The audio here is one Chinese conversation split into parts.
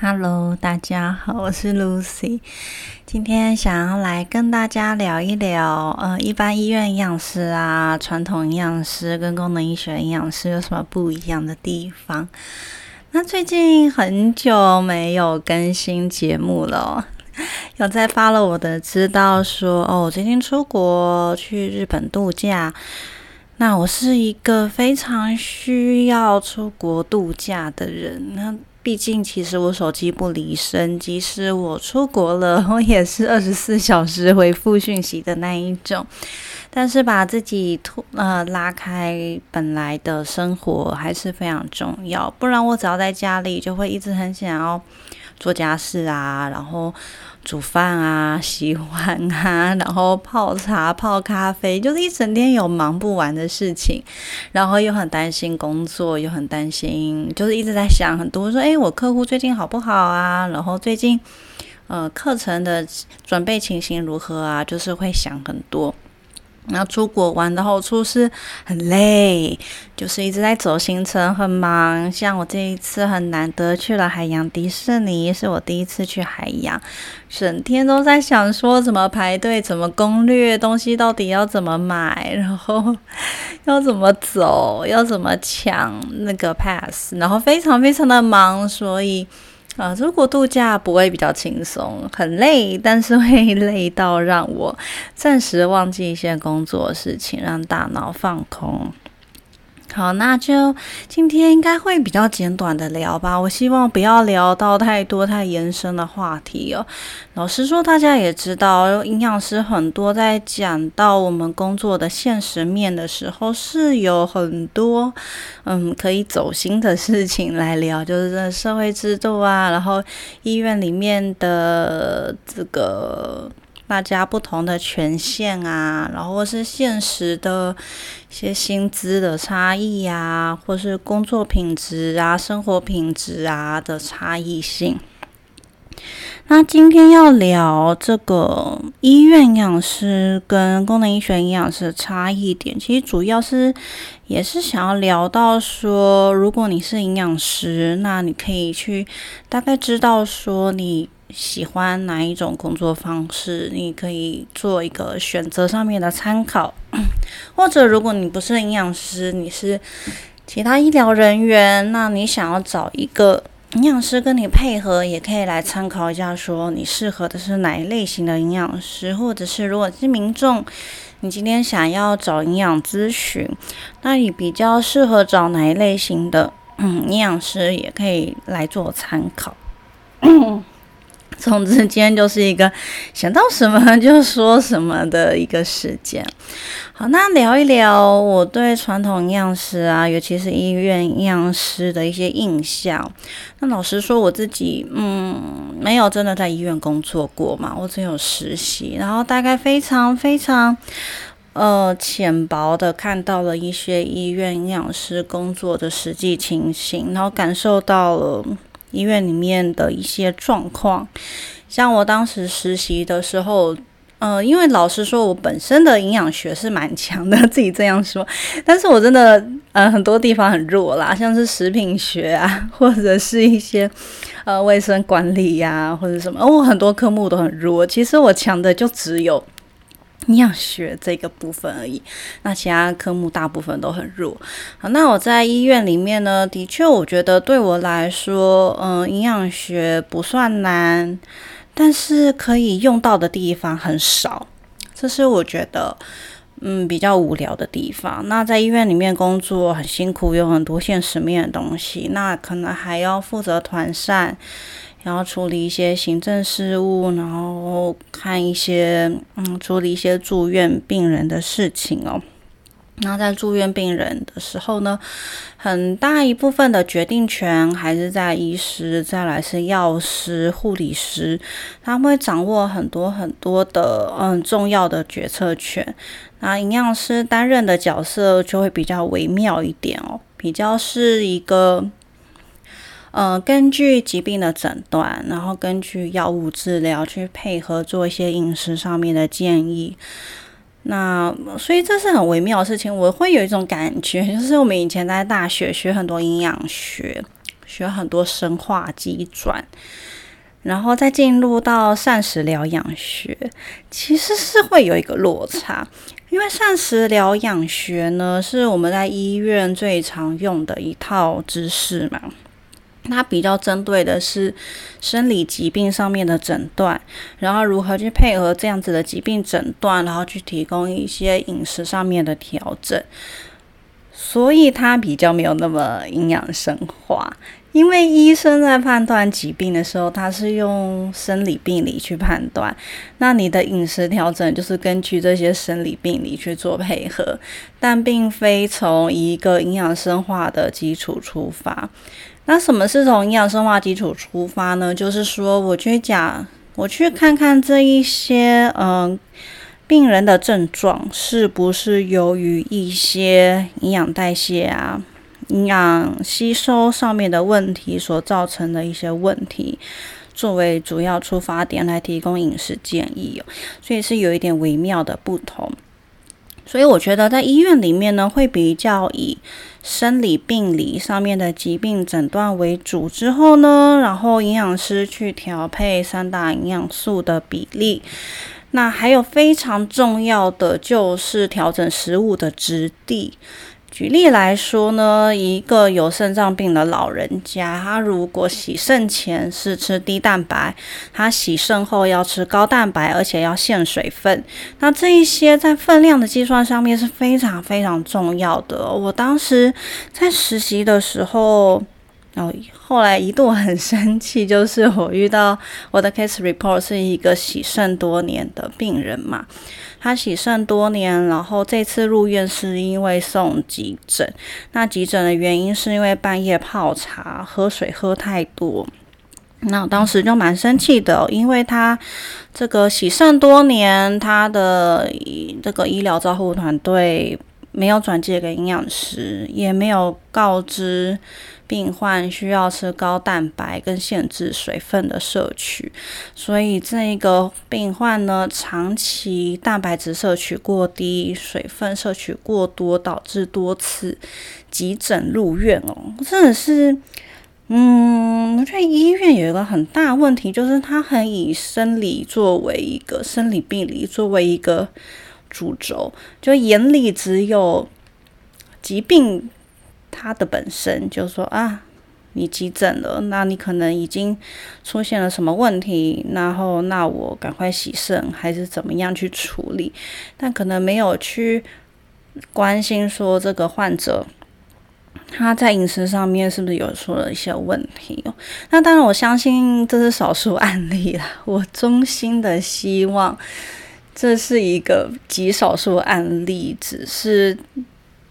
Hello，大家好，我是 Lucy。今天想要来跟大家聊一聊，呃，一般医院营养师啊，传统营养师跟功能医学营养师有什么不一样的地方？那最近很久没有更新节目了，有在发了我的知道说，哦，我最近出国去日本度假。那我是一个非常需要出国度假的人，那。毕竟，其实我手机不离身，即使我出国了，我也是二十四小时回复讯息的那一种。但是把自己脱呃拉开本来的生活还是非常重要，不然我只要在家里，就会一直很想要做家事啊，然后。煮饭啊，洗碗啊，然后泡茶、泡咖啡，就是一整天有忙不完的事情，然后又很担心工作，又很担心，就是一直在想很多，说哎，我客户最近好不好啊？然后最近呃课程的准备情形如何啊？就是会想很多。然后出国玩的好处是很累，就是一直在走行程，很忙。像我这一次很难得去了海洋迪士尼，是我第一次去海洋，整天都在想说怎么排队，怎么攻略东西，到底要怎么买，然后要怎么走，要怎么抢那个 pass，然后非常非常的忙，所以。啊，如果度假不会比较轻松，很累，但是会 累到让我暂时忘记一些工作事情，让大脑放空。好，那就今天应该会比较简短的聊吧。我希望不要聊到太多太延伸的话题哦。老实说，大家也知道，营养师很多在讲到我们工作的现实面的时候，是有很多嗯可以走心的事情来聊，就是社会制度啊，然后医院里面的这个。大家不同的权限啊，然后是现实的一些薪资的差异呀，或是工作品质啊、生活品质啊的差异性。那今天要聊这个医院营养师跟功能医学营养师的差异点，其实主要是也是想要聊到说，如果你是营养师，那你可以去大概知道说你。喜欢哪一种工作方式？你可以做一个选择上面的参考，或者如果你不是营养师，你是其他医疗人员，那你想要找一个营养师跟你配合，也可以来参考一下，说你适合的是哪一类型的营养师，或者是如果是民众，你今天想要找营养咨询，那你比较适合找哪一类型的嗯营养师，也可以来做参考。总之，今天就是一个想到什么 就说什么的一个时间。好，那聊一聊我对传统营养师啊，尤其是医院营养师的一些印象。那老实说，我自己嗯，没有真的在医院工作过嘛，我只有实习，然后大概非常非常呃浅薄的看到了一些医院营养师工作的实际情形，然后感受到了。医院里面的一些状况，像我当时实习的时候，呃，因为老师说我本身的营养学是蛮强的，自己这样说，但是我真的呃很多地方很弱啦，像是食品学啊，或者是一些呃卫生管理呀，或者什么，我很多科目都很弱，其实我强的就只有。营养学这个部分而已，那其他科目大部分都很弱。好，那我在医院里面呢，的确，我觉得对我来说，嗯，营养学不算难，但是可以用到的地方很少，这是我觉得，嗯，比较无聊的地方。那在医院里面工作很辛苦，有很多现实面的东西，那可能还要负责团膳。然后处理一些行政事务，然后看一些嗯，处理一些住院病人的事情哦。那在住院病人的时候呢，很大一部分的决定权还是在医师，再来是药师、护理师，他们会掌握很多很多的嗯重要的决策权。那营养师担任的角色就会比较微妙一点哦，比较是一个。呃，根据疾病的诊断，然后根据药物治疗去配合做一些饮食上面的建议。那所以这是很微妙的事情。我会有一种感觉，就是我们以前在大学学很多营养学，学很多生化机转，然后再进入到膳食疗养学，其实是会有一个落差，因为膳食疗养学呢是我们在医院最常用的一套知识嘛。它比较针对的是生理疾病上面的诊断，然后如何去配合这样子的疾病诊断，然后去提供一些饮食上面的调整，所以它比较没有那么营养生化。因为医生在判断疾病的时候，他是用生理病理去判断，那你的饮食调整就是根据这些生理病理去做配合，但并非从一个营养生化的基础出发。那什么是从营养生化基础出发呢？就是说，我去讲，我去看看这一些嗯病人的症状是不是由于一些营养代谢啊、营养吸收上面的问题所造成的一些问题，作为主要出发点来提供饮食建议哦。所以是有一点微妙的不同。所以我觉得在医院里面呢，会比较以生理病理上面的疾病诊断为主，之后呢，然后营养师去调配三大营养素的比例。那还有非常重要的就是调整食物的质地。举例来说呢，一个有肾脏病的老人家，他如果洗肾前是吃低蛋白，他洗肾后要吃高蛋白，而且要限水分。那这一些在分量的计算上面是非常非常重要的。我当时在实习的时候，然后后来一度很生气，就是我遇到我的 case report 是一个洗肾多年的病人嘛。他喜肾多年，然后这次入院是因为送急诊。那急诊的原因是因为半夜泡茶喝水喝太多。那我当时就蛮生气的，因为他这个喜肾多年，他的这个医疗照护团队没有转介给营养师，也没有告知。病患需要吃高蛋白跟限制水分的摄取，所以这个病患呢，长期蛋白质摄取过低，水分摄取过多，导致多次急诊入院哦。真的是，嗯，我觉得医院有一个很大问题，就是他很以生理作为一个生理病理作为一个主轴，就眼里只有疾病。它的本身就说啊，你急诊了，那你可能已经出现了什么问题，然后那我赶快洗肾还是怎么样去处理？但可能没有去关心说这个患者他在饮食上面是不是有出了一些问题？那当然，我相信这是少数案例啦。我衷心的希望这是一个极少数案例，只是。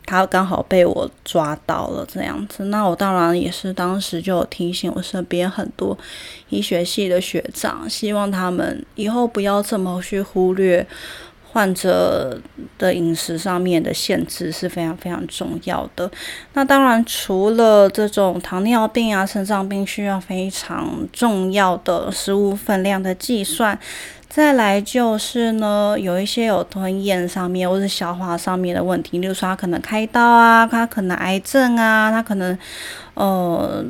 他刚好被我抓到了这样子，那我当然也是当时就有提醒我身边很多医学系的学长，希望他们以后不要这么去忽略患者的饮食上面的限制是非常非常重要的。那当然，除了这种糖尿病啊、肾脏病需要非常重要的食物分量的计算。再来就是呢，有一些有吞咽上面或是消化上面的问题，例如说他可能开刀啊，他可能癌症啊，他可能呃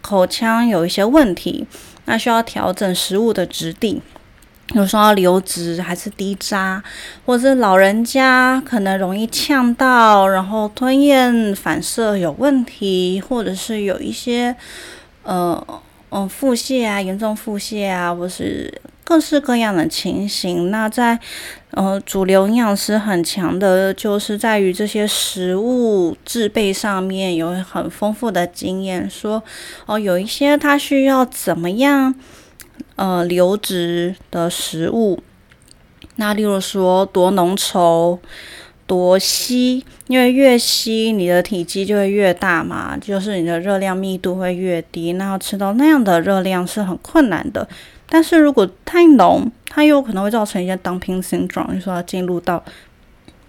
口腔有一些问题，那需要调整食物的质地，有时候要流质还是低渣，或者是老人家可能容易呛到，然后吞咽反射有问题，或者是有一些呃嗯腹泻啊，严重腹泻啊，或是。各式各样的情形，那在呃主流营养师很强的，就是在于这些食物制备上面有很丰富的经验。说哦，有一些它需要怎么样呃流质的食物，那例如说多浓稠、多稀，因为越稀你的体积就会越大嘛，就是你的热量密度会越低，那要吃到那样的热量是很困难的。但是如果太浓，它又可能会造成一些 dumping 现状就是说进入到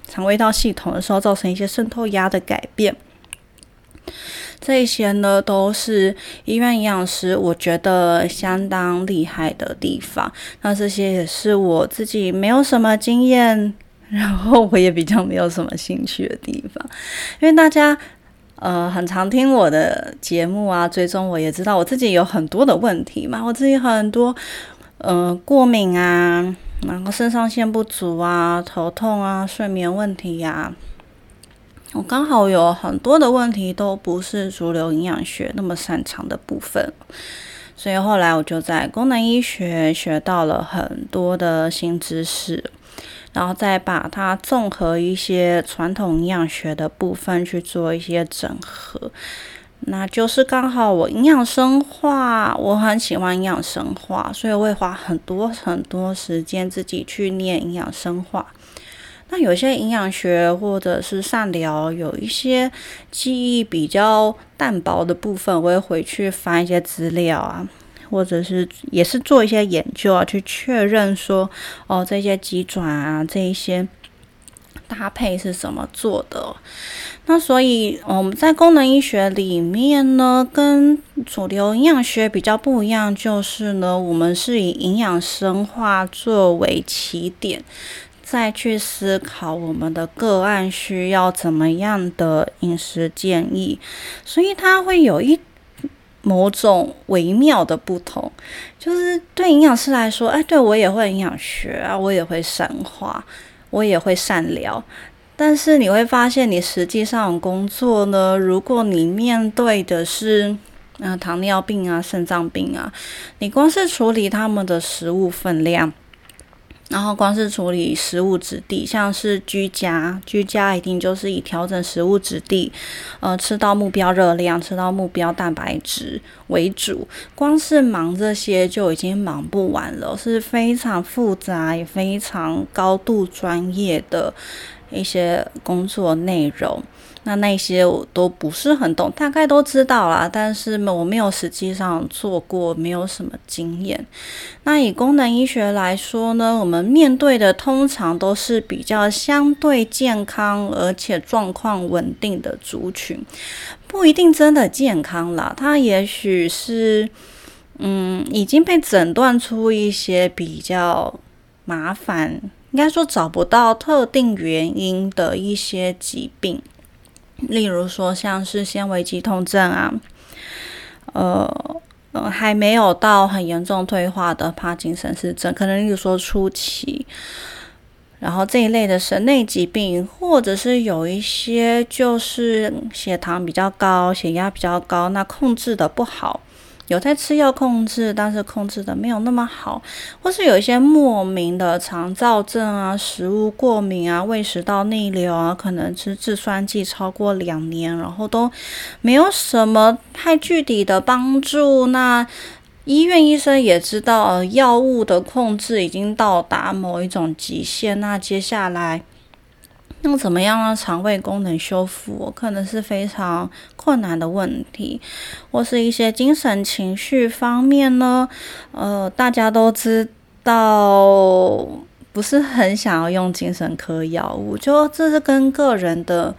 肠胃道系统的时候，造成一些渗透压的改变。这些呢，都是医院营养师我觉得相当厉害的地方。那这些也是我自己没有什么经验，然后我也比较没有什么兴趣的地方，因为大家。呃很常听我的节目啊，追踪我也知道我自己有很多的问题嘛，我自己很多呃过敏啊，然后肾上腺不足啊，头痛啊，睡眠问题呀。我刚好有很多的问题都不是主流营养学那么擅长的部分，所以后来我就在功能医学学到了很多的新知识，然后再把它综合一些传统营养学的部分去做一些整合。那就是刚好我营养生化，我很喜欢营养生化，所以我会花很多很多时间自己去念营养生化。那有些营养学或者是善疗，有一些记忆比较淡薄的部分，我会回去翻一些资料啊，或者是也是做一些研究啊，去确认说，哦，这些鸡转啊，这一些搭配是怎么做的。那所以我们在功能医学里面呢，跟主流营养学比较不一样，就是呢，我们是以营养生化作为起点。再去思考我们的个案需要怎么样的饮食建议，所以它会有一某种微妙的不同。就是对营养师来说，哎，对我也会营养学啊，我也会神话，我也会善聊。但是你会发现，你实际上工作呢，如果你面对的是嗯糖尿病啊、肾脏病啊，你光是处理他们的食物分量。然后光是处理食物质地，像是居家，居家一定就是以调整食物质地，呃，吃到目标热量，吃到目标蛋白质为主。光是忙这些就已经忙不完了，是非常复杂也非常高度专业的一些工作内容。那那些我都不是很懂，大概都知道啦，但是我没有实际上做过，没有什么经验。那以功能医学来说呢，我们面对的通常都是比较相对健康而且状况稳定的族群，不一定真的健康啦，它也许是嗯已经被诊断出一些比较麻烦，应该说找不到特定原因的一些疾病。例如说，像是纤维肌痛症啊，呃呃，还没有到很严重退化的帕金森氏症，可能例如说初期，然后这一类的神内疾病，或者是有一些就是血糖比较高、血压比较高，那控制的不好。有在吃药控制，但是控制的没有那么好，或是有一些莫名的肠燥症啊、食物过敏啊、胃食道逆流啊，可能吃制酸剂超过两年，然后都没有什么太具体的帮助。那医院医生也知道，呃药物的控制已经到达某一种极限，那接下来。那怎么样让肠胃功能修复？可能是非常困难的问题，或是一些精神情绪方面呢？呃，大家都知道，不是很想要用精神科药物，就这是跟个人的。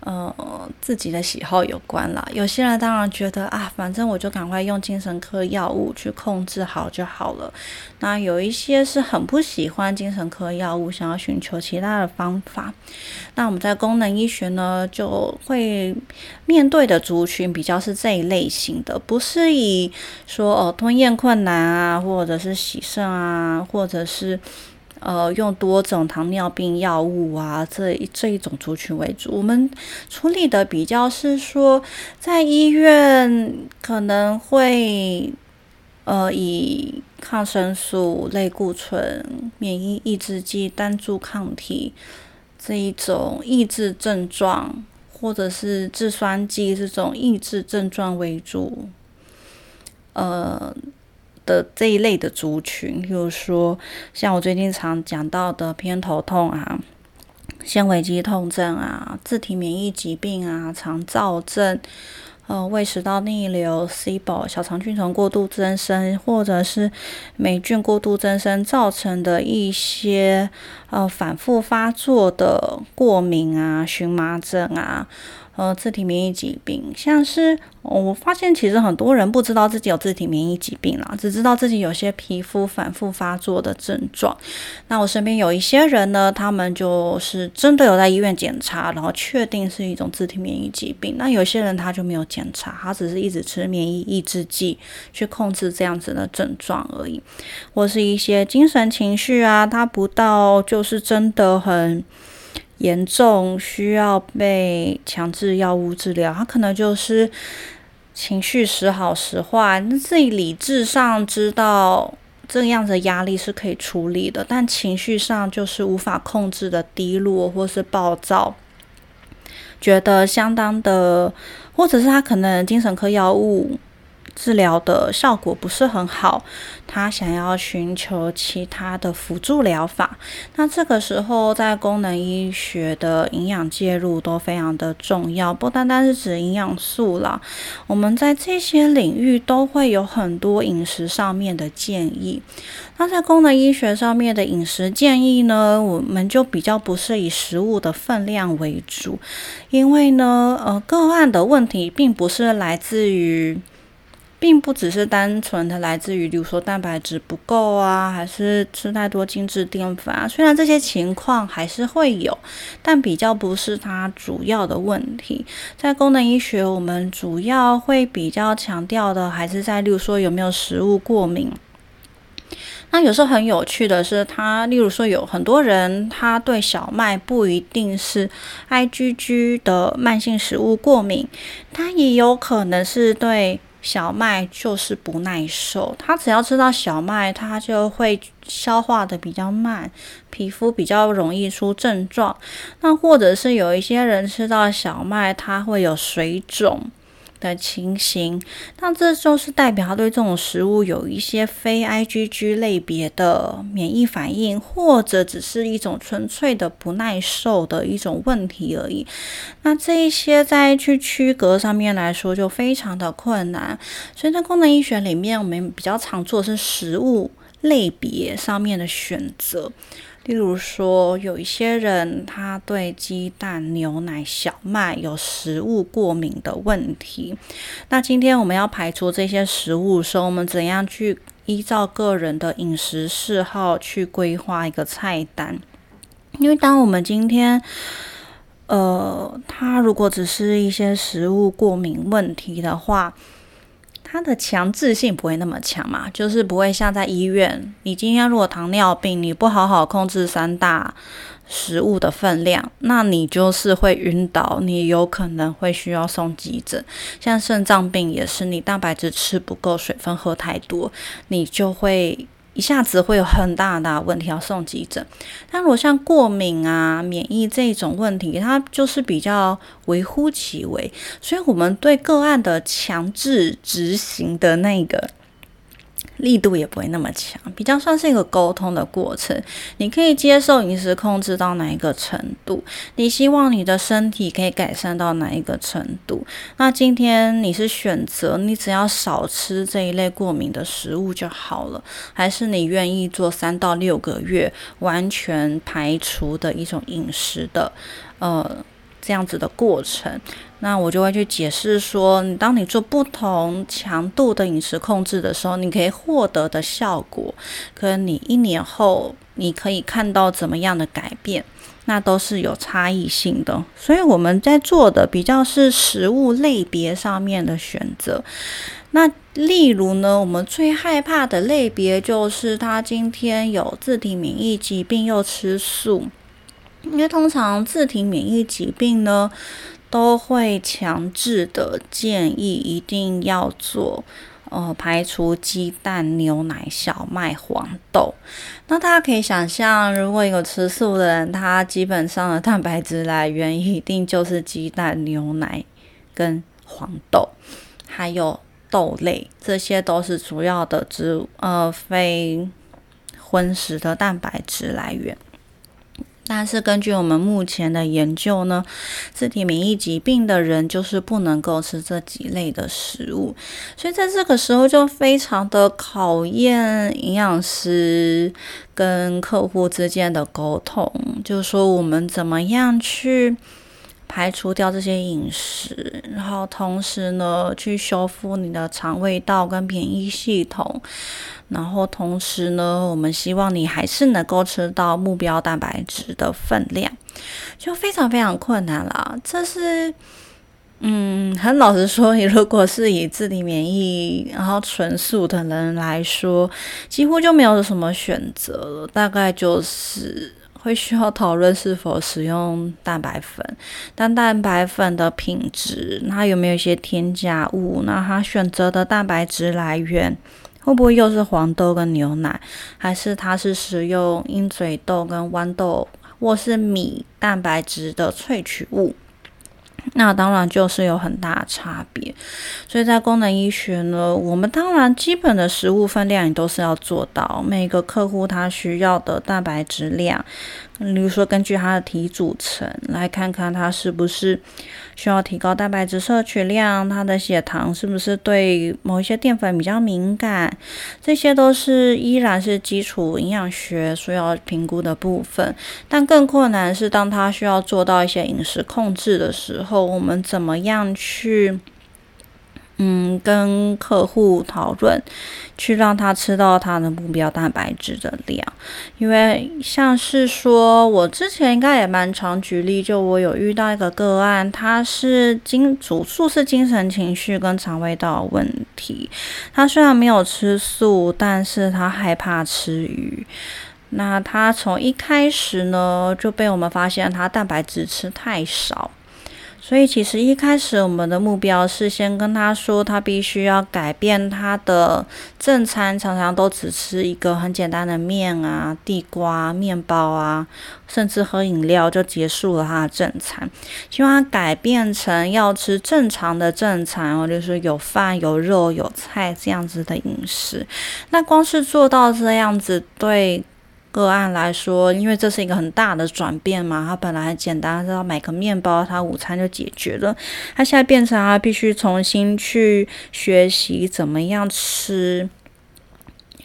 呃，自己的喜好有关啦。有些人当然觉得啊，反正我就赶快用精神科药物去控制好就好了。那有一些是很不喜欢精神科药物，想要寻求其他的方法。那我们在功能医学呢，就会面对的族群比较是这一类型的，不是以说哦吞咽困难啊，或者是洗肾啊，或者是。呃，用多种糖尿病药物啊，这一这一种族群为主。我们处理的比较是说，在医院可能会呃以抗生素、类固醇、免疫抑制剂、单株抗体这一种抑制症状，或者是制酸剂这种抑制症状为主。呃。的这一类的族群，比如说像我最近常讲到的偏头痛啊、纤维肌痛症啊、自体免疫疾病啊、肠燥症、呃胃食道逆流、SIBO、小肠菌虫过度增生，或者是霉菌过度增生造成的一些呃反复发作的过敏啊、荨麻疹啊。呃自体免疫疾病，像是我发现其实很多人不知道自己有自体免疫疾病啦，只知道自己有些皮肤反复发作的症状。那我身边有一些人呢，他们就是真的有在医院检查，然后确定是一种自体免疫疾病。那有些人他就没有检查，他只是一直吃免疫抑制剂去控制这样子的症状而已，或是一些精神情绪啊，他不到就是真的很。严重需要被强制药物治疗，他可能就是情绪时好时坏，那自己理智上知道这样的压力是可以处理的，但情绪上就是无法控制的低落或是暴躁，觉得相当的，或者是他可能精神科药物。治疗的效果不是很好，他想要寻求其他的辅助疗法。那这个时候，在功能医学的营养介入都非常的重要，不单单是指营养素啦。我们在这些领域都会有很多饮食上面的建议。那在功能医学上面的饮食建议呢，我们就比较不是以食物的分量为主，因为呢，呃，个案的问题并不是来自于。并不只是单纯的来自于，比如说蛋白质不够啊，还是吃太多精致淀粉啊。虽然这些情况还是会有，但比较不是它主要的问题。在功能医学，我们主要会比较强调的，还是在例如说有没有食物过敏。那有时候很有趣的是，他例如说有很多人，他对小麦不一定是 IgG 的慢性食物过敏，他也有可能是对。小麦就是不耐受，他只要吃到小麦，他就会消化的比较慢，皮肤比较容易出症状。那或者是有一些人吃到小麦，他会有水肿。的情形，那这就是代表他对这种食物有一些非 IgG 类别的免疫反应，或者只是一种纯粹的不耐受的一种问题而已。那这一些在去区隔上面来说就非常的困难。所以在功能医学里面，我们比较常做的是食物类别上面的选择。例如说，有一些人他对鸡蛋、牛奶、小麦有食物过敏的问题。那今天我们要排除这些食物时，我们怎样去依照个人的饮食嗜好去规划一个菜单？因为当我们今天，呃，他如果只是一些食物过敏问题的话，它的强制性不会那么强嘛，就是不会像在医院，你今天如果糖尿病，你不好好控制三大食物的分量，那你就是会晕倒，你有可能会需要送急诊。像肾脏病也是，你蛋白质吃不够，水分喝太多，你就会。一下子会有很大的问题要送急诊，但如果像过敏啊、免疫这种问题，它就是比较微乎其微，所以我们对个案的强制执行的那个。力度也不会那么强，比较算是一个沟通的过程。你可以接受饮食控制到哪一个程度？你希望你的身体可以改善到哪一个程度？那今天你是选择你只要少吃这一类过敏的食物就好了，还是你愿意做三到六个月完全排除的一种饮食的呃这样子的过程？那我就会去解释说，当你做不同强度的饮食控制的时候，你可以获得的效果，跟你一年后你可以看到怎么样的改变，那都是有差异性的。所以我们在做的比较是食物类别上面的选择。那例如呢，我们最害怕的类别就是他今天有自体免疫疾病又吃素，因为通常自体免疫疾病呢。都会强制的建议一定要做，呃，排除鸡蛋、牛奶、小麦、黄豆。那大家可以想象，如果有吃素的人，他基本上的蛋白质来源一定就是鸡蛋、牛奶跟黄豆，还有豆类，这些都是主要的植物呃非荤食的蛋白质来源。但是根据我们目前的研究呢，自体免疫疾病的人就是不能够吃这几类的食物，所以在这个时候就非常的考验营养师跟客户之间的沟通，就是说我们怎么样去排除掉这些饮食，然后同时呢，去修复你的肠胃道跟免疫系统，然后同时呢，我们希望你还是能够吃到目标蛋白质的分量，就非常非常困难了。这是。嗯，很老实说，你如果是以自体免疫然后纯素的人来说，几乎就没有什么选择了。大概就是会需要讨论是否使用蛋白粉，但蛋白粉的品质，它有没有一些添加物？那它选择的蛋白质来源会不会又是黄豆跟牛奶，还是它是使用鹰嘴豆跟豌豆或是米蛋白质的萃取物？那当然就是有很大的差别，所以在功能医学呢，我们当然基本的食物分量也都是要做到，每个客户他需要的蛋白质量。比如说，根据他的体组成来看看他是不是需要提高蛋白质摄取量，他的血糖是不是对某一些淀粉比较敏感，这些都是依然是基础营养学需要评估的部分。但更困难是，当他需要做到一些饮食控制的时候，我们怎么样去？嗯，跟客户讨论，去让他吃到他的目标蛋白质的量。因为像是说，我之前应该也蛮常举例，就我有遇到一个个案，他是精主诉是精神情绪跟肠胃道问题。他虽然没有吃素，但是他害怕吃鱼。那他从一开始呢，就被我们发现他蛋白质吃太少。所以其实一开始我们的目标是先跟他说，他必须要改变他的正餐，常常都只吃一个很简单的面啊、地瓜、面包啊，甚至喝饮料就结束了他的正餐。希望他改变成要吃正常的正餐哦，就是有饭、有肉、有菜这样子的饮食。那光是做到这样子，对。个案来说，因为这是一个很大的转变嘛，他本来很简单，是要买个面包，他午餐就解决了。他现在变成他必须重新去学习怎么样吃，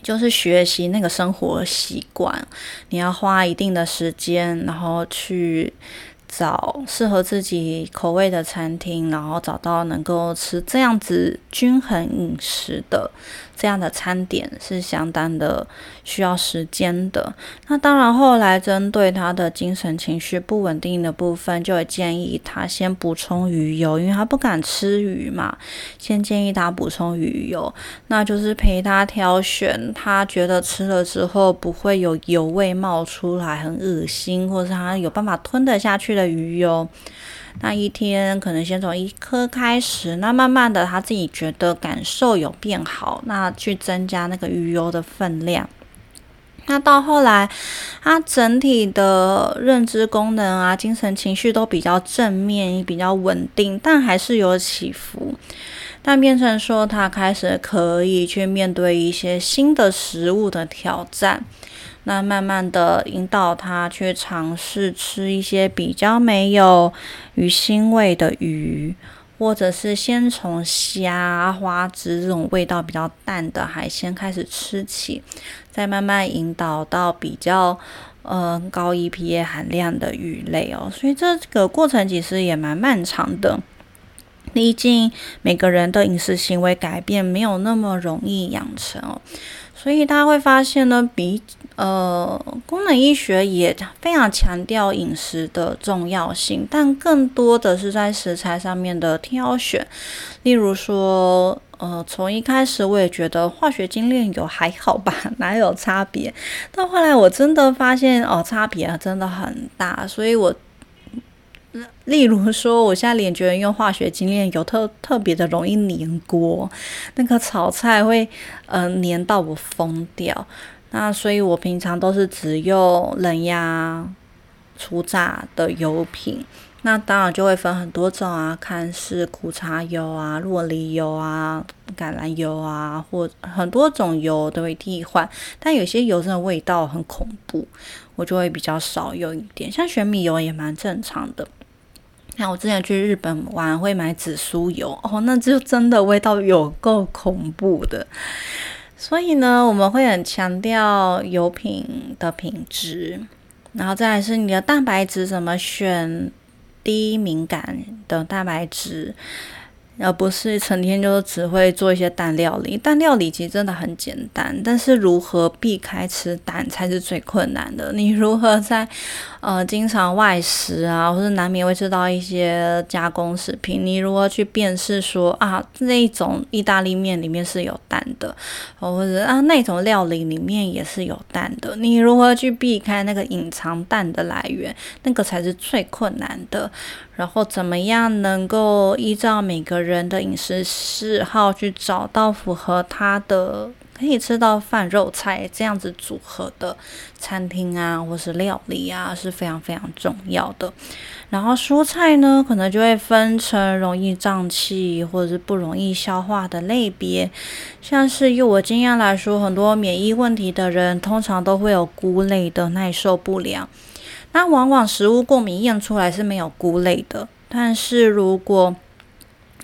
就是学习那个生活习惯。你要花一定的时间，然后去找适合自己口味的餐厅，然后找到能够吃这样子均衡饮食的。这样的餐点是相当的需要时间的。那当然，后来针对他的精神情绪不稳定的部分，就会建议他先补充鱼油，因为他不敢吃鱼嘛。先建议他补充鱼油，那就是陪他挑选他觉得吃了之后不会有油味冒出来，很恶心，或是他有办法吞得下去的鱼油。那一天可能先从一颗开始，那慢慢的他自己觉得感受有变好，那去增加那个鱼油的分量。那到后来，他整体的认知功能啊、精神情绪都比较正面、也比较稳定，但还是有起伏。但变成说他开始可以去面对一些新的食物的挑战。那慢慢的引导他去尝试吃一些比较没有鱼腥味的鱼，或者是先从虾、花枝这种味道比较淡的海鲜开始吃起，再慢慢引导到比较呃高 EPA 含量的鱼类哦。所以这个过程其实也蛮漫长的，毕竟每个人的饮食行为改变没有那么容易养成哦。所以大家会发现呢，比呃功能医学也非常强调饮食的重要性，但更多的是在食材上面的挑选。例如说，呃，从一开始我也觉得化学精炼油还好吧，哪有差别？到后来我真的发现哦，差别真的很大，所以我。例如说，我现在脸觉得用化学精炼油特特别的容易粘锅，那个炒菜会呃粘到我疯掉。那所以我平常都是只用冷压初榨的油品。那当然就会分很多种啊，看是苦茶油啊、洛梨油啊、橄榄油啊，或很多种油都会替换。但有些油真的味道很恐怖，我就会比较少用一点。像玄米油也蛮正常的。像我之前去日本玩，会买紫苏油哦，那就真的味道有够恐怖的。所以呢，我们会很强调油品的品质，然后再来是你的蛋白质怎么选，低敏感的蛋白质。而不是成天就只会做一些蛋料理，蛋料理其实真的很简单，但是如何避开吃蛋才是最困难的。你如何在呃经常外食啊，或者难免会吃到一些加工食品，你如何去辨识说啊那种意大利面里面是有蛋的，或者啊那种料理里面也是有蛋的，你如何去避开那个隐藏蛋的来源，那个才是最困难的。然后怎么样能够依照每个人的饮食嗜好去找到符合他的可以吃到饭肉菜这样子组合的餐厅啊，或是料理啊，是非常非常重要的。然后蔬菜呢，可能就会分成容易胀气或者是不容易消化的类别。像是以我经验来说，很多免疫问题的人通常都会有菇类的耐受不良。那往往食物过敏验出来是没有菇类的，但是如果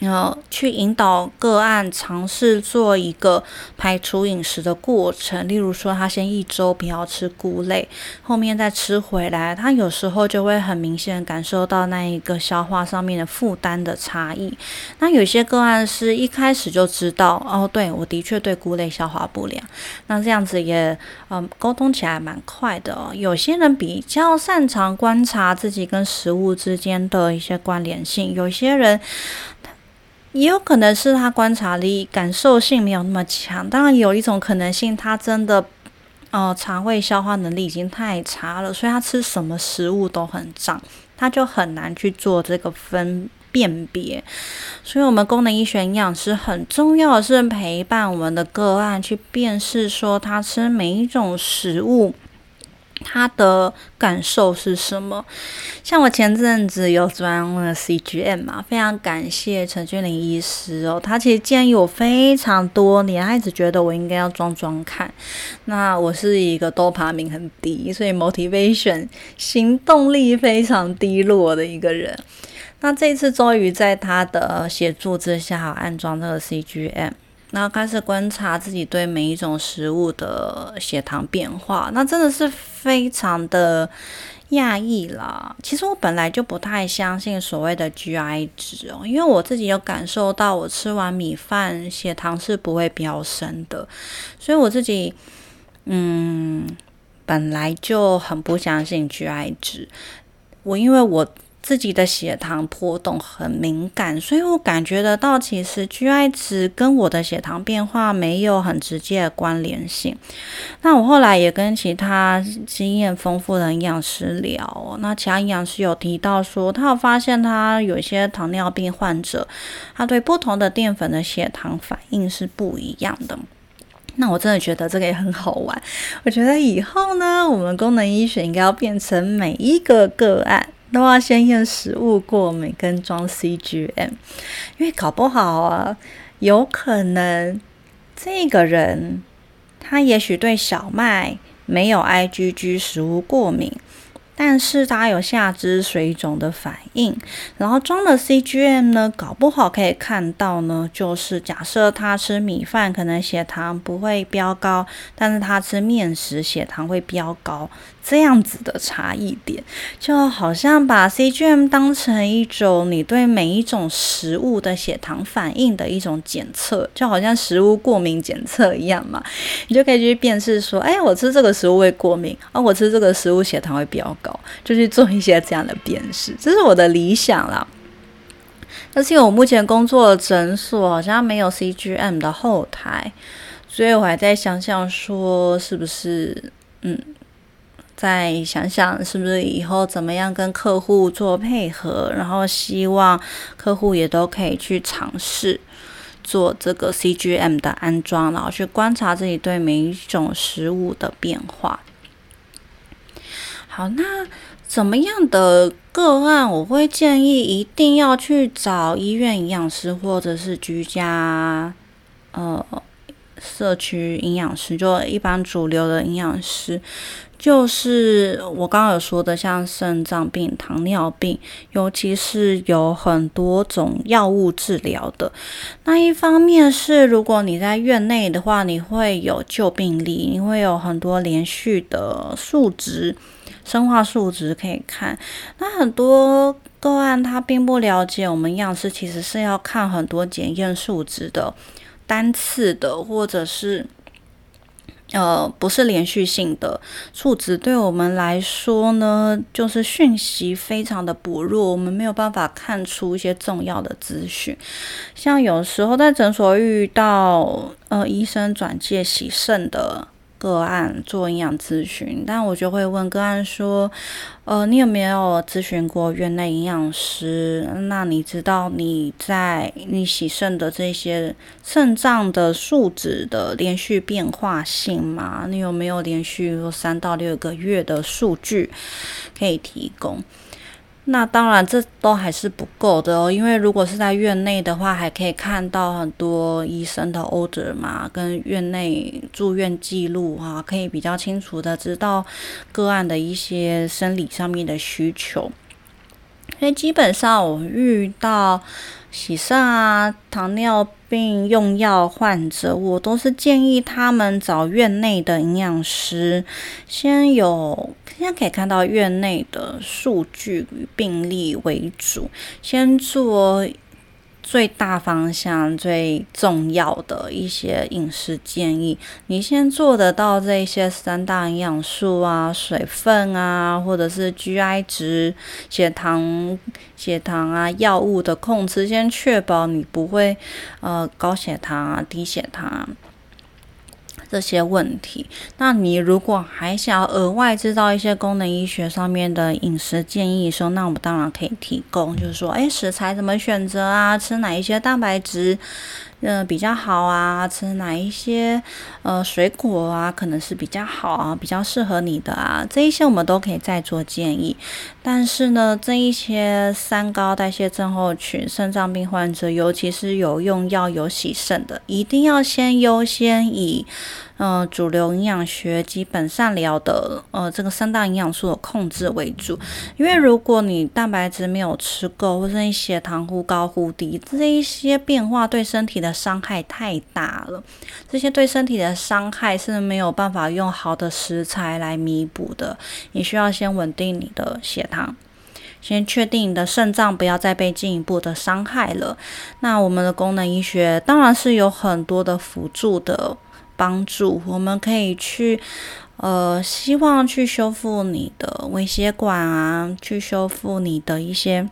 呃，去引导个案尝试做一个排除饮食的过程，例如说他先一周不要吃菇类，后面再吃回来，他有时候就会很明显感受到那一个消化上面的负担的差异。那有些个案是一开始就知道，哦，对我的确对菇类消化不良，那这样子也嗯沟通起来蛮快的。有些人比较擅长观察自己跟食物之间的一些关联性，有些人。也有可能是他观察力、感受性没有那么强。当然，有一种可能性，他真的，呃，肠胃消化能力已经太差了，所以他吃什么食物都很胀，他就很难去做这个分辨别。所以，我们功能医学营养师很重要的是陪伴我们的个案去辨识，说他吃每一种食物。他的感受是什么？像我前阵子有装了 CGM 嘛，非常感谢陈俊林医师哦，他其实建议我非常多年，他一直觉得我应该要装装看。那我是一个多巴胺很低，所以 motivation 行动力非常低落的一个人。那这次终于在他的协助之下，安装这个 CGM。然后开始观察自己对每一种食物的血糖变化，那真的是非常的讶异啦。其实我本来就不太相信所谓的 GI 值哦，因为我自己有感受到，我吃完米饭血糖是不会飙升的，所以我自己嗯本来就很不相信 GI 值。我因为我。自己的血糖波动很敏感，所以我感觉得到，其实 GI 值跟我的血糖变化没有很直接的关联性。那我后来也跟其他经验丰富的营养师聊，那其他营养师有提到说，他有发现他有一些糖尿病患者，他对不同的淀粉的血糖反应是不一样的。那我真的觉得这个也很好玩。我觉得以后呢，我们功能医学应该要变成每一个个案。都要先验食物过敏跟装 CGM，因为搞不好啊，有可能这个人他也许对小麦没有 IgG 食物过敏。但是他有下肢水肿的反应，然后装了 CGM 呢，搞不好可以看到呢，就是假设他吃米饭可能血糖不会飙高，但是他吃面食血糖会飙高，这样子的差异点，就好像把 CGM 当成一种你对每一种食物的血糖反应的一种检测，就好像食物过敏检测一样嘛，你就可以去辨识说，哎，我吃这个食物会过敏，而我吃这个食物血糖会比较高。就去做一些这样的辨识，这是我的理想啦。但是因为我目前工作的诊所好像没有 CGM 的后台，所以我还在想想说，是不是嗯，再想想是不是以后怎么样跟客户做配合，然后希望客户也都可以去尝试做这个 CGM 的安装，然后去观察自己对每一种食物的变化。好，那怎么样的个案，我会建议一定要去找医院营养师或者是居家呃社区营养师，就一般主流的营养师。就是我刚刚有说的，像肾脏病、糖尿病，尤其是有很多种药物治疗的。那一方面是，如果你在院内的话，你会有旧病例，你会有很多连续的数值、生化数值可以看。那很多个案他并不了解，我们样式其实是要看很多检验数值的，单次的，或者是。呃，不是连续性的数值，对我们来说呢，就是讯息非常的薄弱，我们没有办法看出一些重要的资讯。像有时候在诊所遇到呃医生转介洗肾的。个案做营养咨询，但我就会问个案说：“呃，你有没有咨询过院内营养师？那你知道你在你洗肾的这些肾脏的数值的连续变化性吗？你有没有连续三到六个月的数据可以提供？”那当然，这都还是不够的哦。因为如果是在院内的话，还可以看到很多医生的 order 嘛，跟院内住院记录啊，可以比较清楚的知道个案的一些生理上面的需求。所以基本上，我遇到。洗肾啊，糖尿病病用药患者，我都是建议他们找院内的营养师，先有现在可以看到院内的数据与病例为主，先做。最大方向、最重要的一些饮食建议，你先做得到这些三大营养素啊、水分啊，或者是 GI 值、血糖、血糖啊、药物的控制，先确保你不会呃高血糖啊、低血糖。这些问题，那你如果还想要额外知道一些功能医学上面的饮食建议的时候，那我们当然可以提供，就是说，哎，食材怎么选择啊？吃哪一些蛋白质？嗯，比较好啊，吃哪一些呃水果啊，可能是比较好啊，比较适合你的啊，这一些我们都可以再做建议。但是呢，这一些三高代谢症候群、肾脏病患者，尤其是有用药有洗肾的，一定要先优先以嗯主流营养学基本上聊的呃这个三大营养素的控制为主。因为如果你蛋白质没有吃够，或者你血糖忽高忽低，这一些变化对身体的伤害太大了，这些对身体的伤害是没有办法用好的食材来弥补的。你需要先稳定你的血糖，先确定你的肾脏不要再被进一步的伤害了。那我们的功能医学当然是有很多的辅助的帮助，我们可以去呃，希望去修复你的微血管啊，去修复你的一些。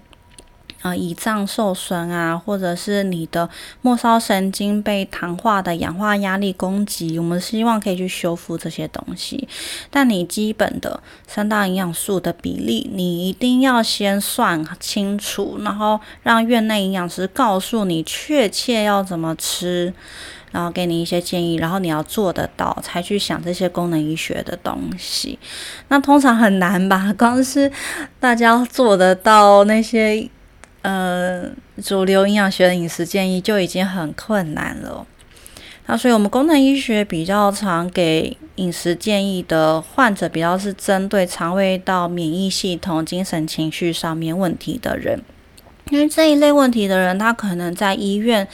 啊，胰脏受损啊，或者是你的末梢神经被糖化的氧化压力攻击，我们希望可以去修复这些东西。但你基本的三大营养素的比例，你一定要先算清楚，然后让院内营养师告诉你确切要怎么吃，然后给你一些建议，然后你要做得到，才去想这些功能医学的东西。那通常很难吧？光是大家做得到那些。呃，主流营养学的饮食建议就已经很困难了。那所以，我们功能医学比较常给饮食建议的患者，比较是针对肠胃道、免疫系统、精神情绪上面问题的人。因为这一类问题的人，他可能在医院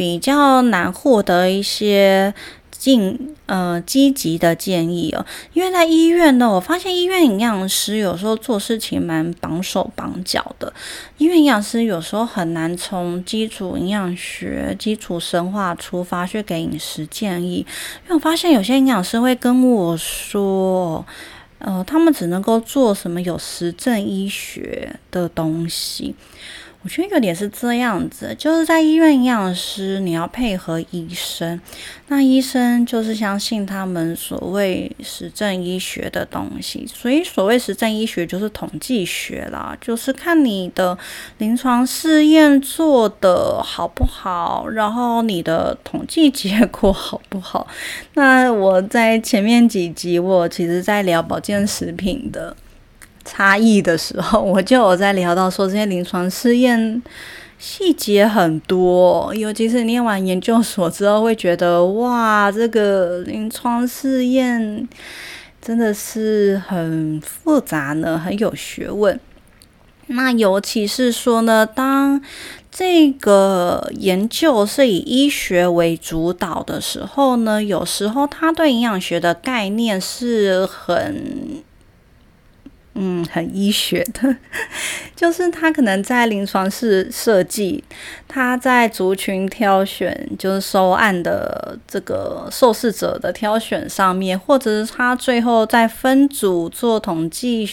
比较难获得一些。进呃积极的建议哦，因为在医院呢，我发现医院营养师有时候做事情蛮绑手绑脚的。医院营养师有时候很难从基础营养学、基础生化出发去给饮食建议，因为我发现有些营养师会跟我说，呃，他们只能够做什么有实证医学的东西。我觉得有点是这样子，就是在医院营养师，你要配合医生，那医生就是相信他们所谓实证医学的东西，所以所谓实证医学就是统计学啦，就是看你的临床试验做的好不好，然后你的统计结果好不好。那我在前面几集，我其实在聊保健食品的。差异的时候，我就有在聊到说这些临床试验细节很多，尤其是念完研究所之后，会觉得哇，这个临床试验真的是很复杂呢，很有学问。那尤其是说呢，当这个研究是以医学为主导的时候呢，有时候他对营养学的概念是很。嗯，很医学的，就是他可能在临床室设计，他在族群挑选，就是收案的这个受试者的挑选上面，或者是他最后在分组做统计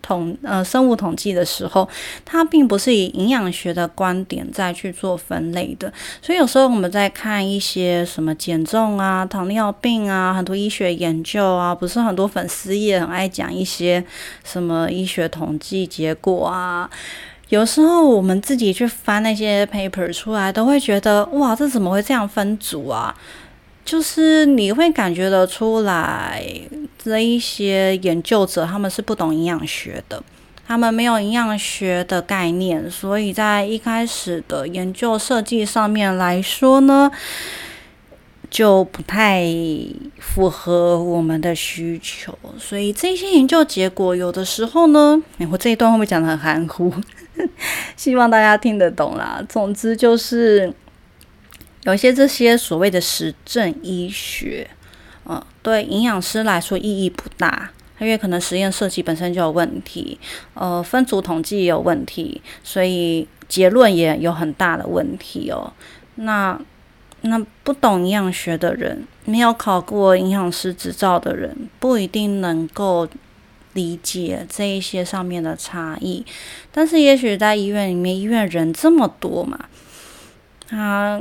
统呃生物统计的时候，他并不是以营养学的观点再去做分类的。所以有时候我们在看一些什么减重啊、糖尿病啊，很多医学研究啊，不是很多粉丝也很爱讲一些。什么医学统计结果啊？有时候我们自己去翻那些 paper 出来，都会觉得哇，这怎么会这样分组啊？就是你会感觉得出来，这一些研究者他们是不懂营养学的，他们没有营养学的概念，所以在一开始的研究设计上面来说呢。就不太符合我们的需求，所以这些研究结果有的时候呢，我这一段会不会讲的很含糊？希望大家听得懂啦。总之就是，有些这些所谓的实证医学，呃，对营养师来说意义不大，因为可能实验设计本身就有问题，呃，分组统计也有问题，所以结论也有很大的问题哦。那那不懂营养学的人，没有考过营养师执照的人，不一定能够理解这一些上面的差异。但是，也许在医院里面，医院人这么多嘛，他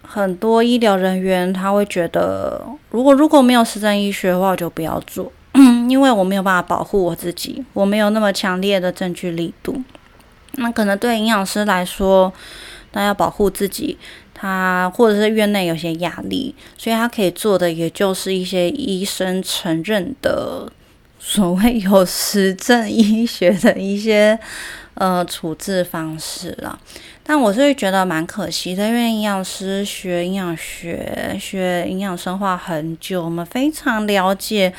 很多医疗人员他会觉得，如果如果没有实证医学的话，我就不要做，因为我没有办法保护我自己，我没有那么强烈的证据力度。那可能对营养师来说，他要保护自己。他或者是院内有些压力，所以他可以做的也就是一些医生承认的所谓有实证医学的一些 呃处置方式了。但我是觉得蛮可惜的，因为营养师学营养学、学营养生化很久，我们非常了解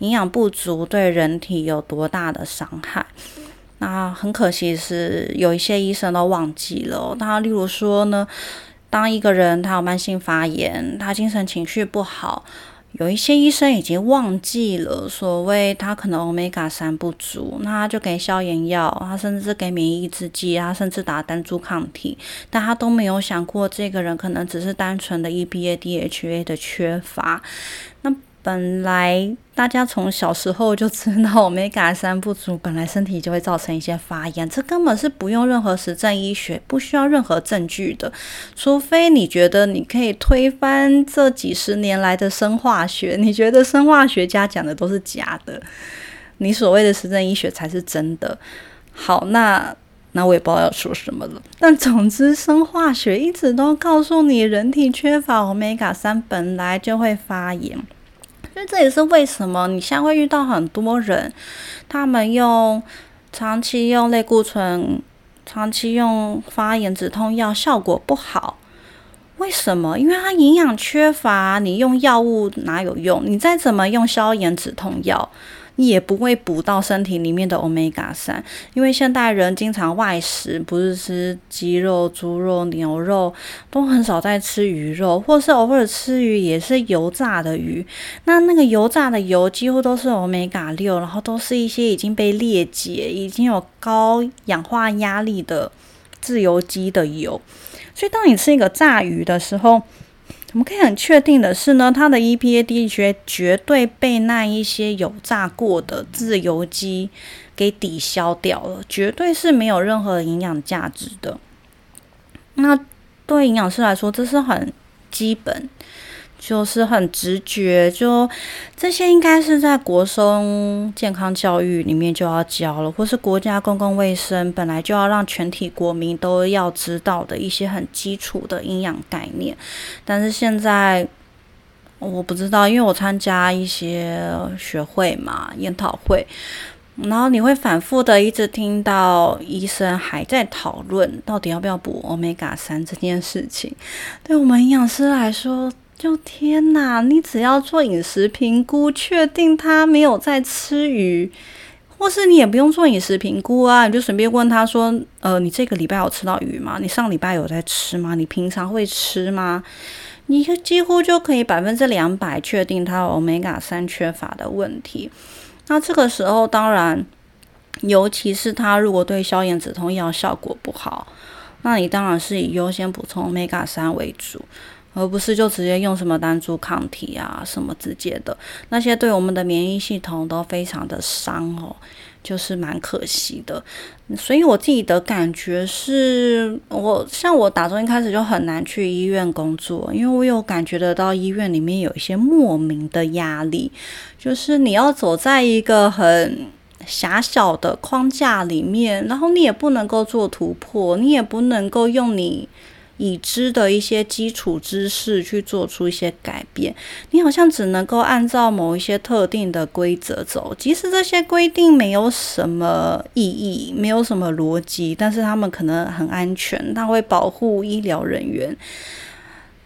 营养不足对人体有多大的伤害。那很可惜是有一些医生都忘记了。他例如说呢。当一个人他有慢性发炎，他精神情绪不好，有一些医生已经忘记了所谓他可能欧米伽三不足，那他就给消炎药，他甚至给免疫抑制剂，他甚至打单株抗体，但他都没有想过这个人可能只是单纯的 EPA DHA 的缺乏。那本来大家从小时候就知道，omega 三不足，本来身体就会造成一些发炎，这根本是不用任何实证医学，不需要任何证据的。除非你觉得你可以推翻这几十年来的生化学，你觉得生化学家讲的都是假的，你所谓的实证医学才是真的。好，那那我也不知道要说什么了。但总之，生化学一直都告诉你，人体缺乏 omega 三本来就会发炎。所以这也是为什么你现在会遇到很多人，他们用长期用类固醇、长期用发炎止痛药效果不好。为什么？因为它营养缺乏，你用药物哪有用？你再怎么用消炎止痛药。也不会补到身体里面的欧米伽三，因为现代人经常外食，不是吃鸡肉、猪肉、牛肉，都很少在吃鱼肉，或是偶尔吃鱼也是油炸的鱼。那那个油炸的油几乎都是欧米伽六，然后都是一些已经被裂解、已经有高氧化压力的自由基的油。所以当你吃一个炸鱼的时候，我们可以很确定的是呢，它的 EPA DHA 绝对被那一些油炸过的自由基给抵消掉了，绝对是没有任何营养价值的。那对营养师来说，这是很基本。就是很直觉，就这些应该是在国中健康教育里面就要教了，或是国家公共卫生本来就要让全体国民都要知道的一些很基础的营养概念。但是现在我不知道，因为我参加一些学会嘛，研讨会，然后你会反复的一直听到医生还在讨论到底要不要补欧米伽三这件事情。对我们营养师来说，就天哪！你只要做饮食评估，确定他没有在吃鱼，或是你也不用做饮食评估啊，你就随便问他说：“呃，你这个礼拜有吃到鱼吗？你上礼拜有在吃吗？你平常会吃吗？”你几乎就可以百分之两百确定他欧米伽三缺乏的问题。那这个时候，当然，尤其是他如果对消炎止痛药效果不好，那你当然是以优先补充 omega 三为主，而不是就直接用什么单株抗体啊什么直接的，那些对我们的免疫系统都非常的伤哦。就是蛮可惜的，所以我自己的感觉是，我像我打从一开始就很难去医院工作，因为我有感觉得到医院里面有一些莫名的压力，就是你要走在一个很狭小的框架里面，然后你也不能够做突破，你也不能够用你。已知的一些基础知识去做出一些改变，你好像只能够按照某一些特定的规则走，即使这些规定没有什么意义，没有什么逻辑，但是他们可能很安全，它会保护医疗人员。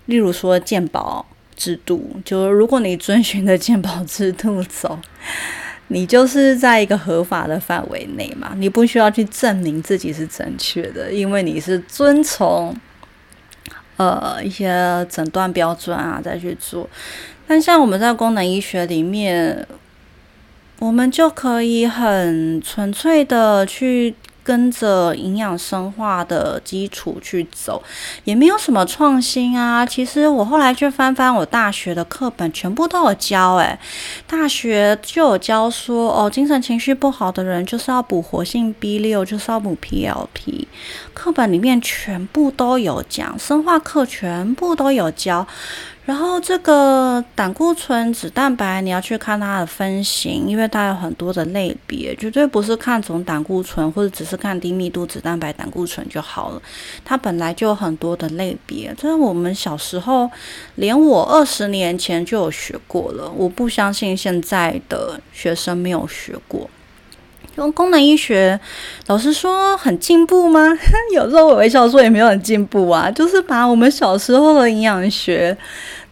例如说健保制度，就如果你遵循的健保制度走，你就是在一个合法的范围内嘛，你不需要去证明自己是正确的，因为你是遵从。呃，一些诊断标准啊，再去做。但像我们在功能医学里面，我们就可以很纯粹的去。跟着营养生化的基础去走，也没有什么创新啊。其实我后来去翻翻我大学的课本，全部都有教。诶，大学就有教说，哦，精神情绪不好的人就是要补活性 B 六，就是要补 PLP。课本里面全部都有讲，生化课全部都有教。然后这个胆固醇脂蛋白，你要去看它的分型，因为它有很多的类别，绝对不是看总胆固醇或者只是看低密度脂蛋白胆固醇就好了。它本来就有很多的类别，这是我们小时候连我二十年前就有学过了，我不相信现在的学生没有学过。用功能医学，老实说很进步吗？有时候我微笑说也没有很进步啊，就是把我们小时候的营养学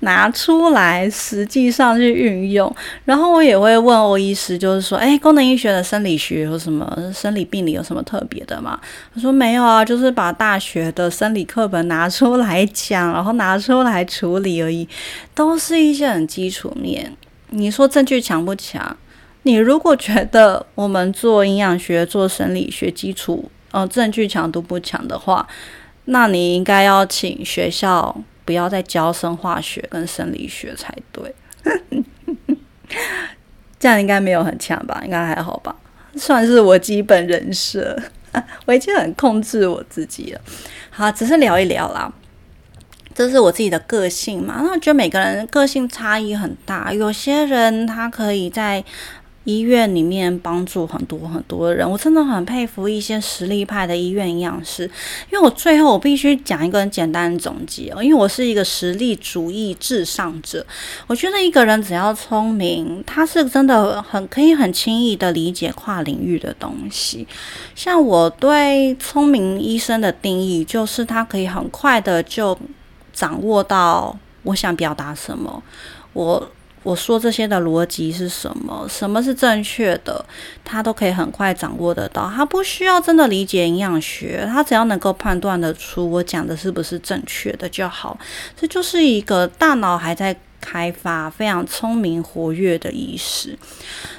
拿出来，实际上去运用。然后我也会问欧医师，就是说，哎，功能医学的生理学有什么生理病理有什么特别的吗？他说没有啊，就是把大学的生理课本拿出来讲，然后拿出来处理而已，都是一些很基础面。你说证据强不强？你如果觉得我们做营养学、做生理学基础，呃，证据强度不强的话，那你应该要请学校不要再教生化学跟生理学才对。这样应该没有很强吧？应该还好吧？算是我基本人设，我已经很控制我自己了。好，只是聊一聊啦，这是我自己的个性嘛。那我觉得每个人个性差异很大，有些人他可以在。医院里面帮助很多很多人，我真的很佩服一些实力派的医院营养师。因为我最后我必须讲一个很简单的总结哦，因为我是一个实力主义至上者。我觉得一个人只要聪明，他是真的很可以很轻易的理解跨领域的东西。像我对聪明医生的定义，就是他可以很快的就掌握到我想表达什么。我。我说这些的逻辑是什么？什么是正确的？他都可以很快掌握得到。他不需要真的理解营养学，他只要能够判断得出我讲的是不是正确的就好。这就是一个大脑还在开发、非常聪明活跃的医师。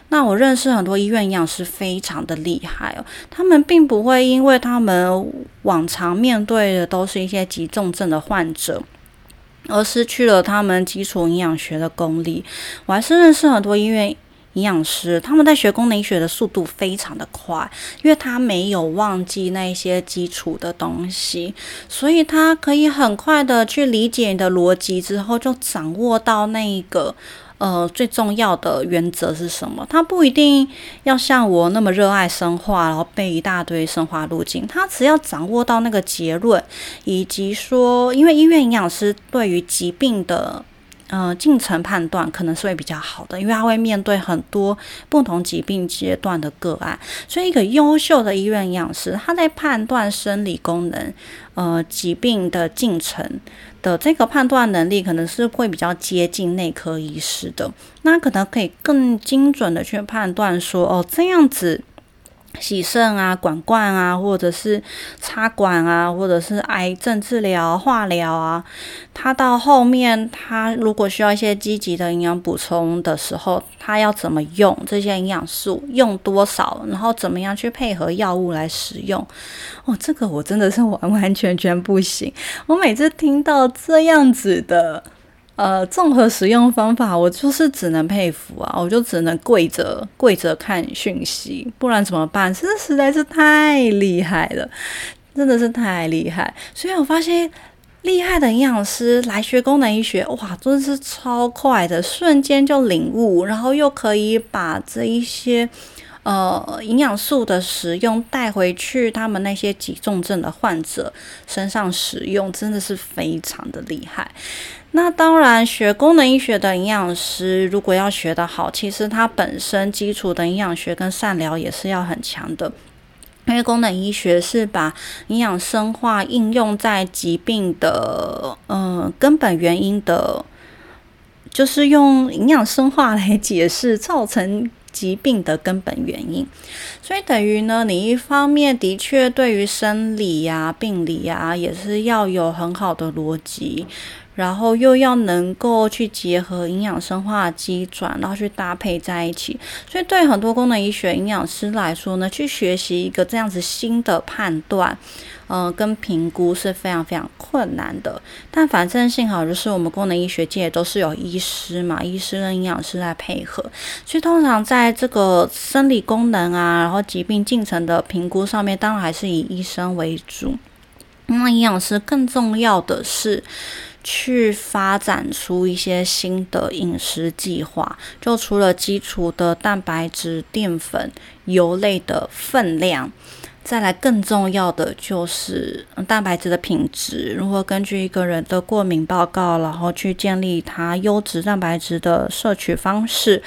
那我认识很多医院营养师，非常的厉害哦。他们并不会因为他们往常面对的都是一些急重症的患者。而失去了他们基础营养学的功力。我还是认识很多医院营养师，他们在学功能学的速度非常的快，因为他没有忘记那些基础的东西，所以他可以很快的去理解你的逻辑，之后就掌握到那一个。呃，最重要的原则是什么？他不一定要像我那么热爱生化，然后背一大堆生化路径。他只要掌握到那个结论，以及说，因为医院营养师对于疾病的呃进程判断可能是会比较好的，因为他会面对很多不同疾病阶段的个案，所以一个优秀的医院营养师，他在判断生理功能、呃疾病的进程的这个判断能力，可能是会比较接近内科医师的，那可能可以更精准的去判断说，哦这样子。洗肾啊、管灌啊，或者是插管啊，或者是癌症治疗、化疗啊，他到后面，他如果需要一些积极的营养补充的时候，他要怎么用这些营养素，用多少，然后怎么样去配合药物来使用？哦，这个我真的是完完全全不行。我每次听到这样子的。呃，综合使用方法，我就是只能佩服啊！我就只能跪着跪着看讯息，不然怎么办？这实在是太厉害了，真的是太厉害。所以我发现，厉害的营养师来学功能医学，哇，真的是超快的，瞬间就领悟，然后又可以把这一些。呃，营养素的使用带回去，他们那些急重症的患者身上使用，真的是非常的厉害。那当然，学功能医学的营养师，如果要学得好，其实他本身基础的营养学跟善疗也是要很强的。因为功能医学是把营养生化应用在疾病的呃根本原因的，就是用营养生化来解释造成。疾病的根本原因，所以等于呢，你一方面的确对于生理呀、病理呀，也是要有很好的逻辑，然后又要能够去结合营养生化机转，然后去搭配在一起。所以对很多功能医学营养师来说呢，去学习一个这样子新的判断。嗯，跟评估是非常非常困难的，但反正幸好就是我们功能医学界都是有医师嘛，医师跟营养师在配合，所以通常在这个生理功能啊，然后疾病进程的评估上面，当然还是以医生为主。那营养师更重要的是去发展出一些新的饮食计划，就除了基础的蛋白质、淀粉、油类的分量。再来更重要的就是蛋白质的品质，如何根据一个人的过敏报告，然后去建立他优质蛋白质的摄取方式，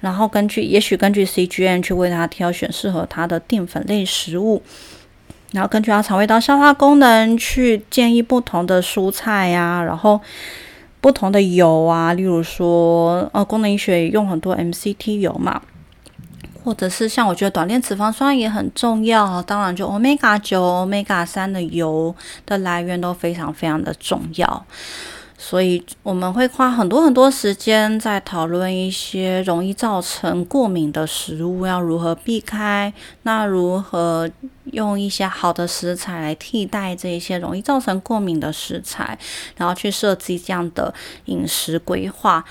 然后根据也许根据 CGM 去为他挑选适合他的淀粉类食物，然后根据他肠胃道消化功能去建议不同的蔬菜呀，然后不同的油啊，例如说呃功能医学用很多 MCT 油嘛。或者是像我觉得短链脂肪酸也很重要，当然就 omega 九、omega 三的油的来源都非常非常的重要，所以我们会花很多很多时间在讨论一些容易造成过敏的食物要如何避开，那如何用一些好的食材来替代这一些容易造成过敏的食材，然后去设计这样的饮食规划。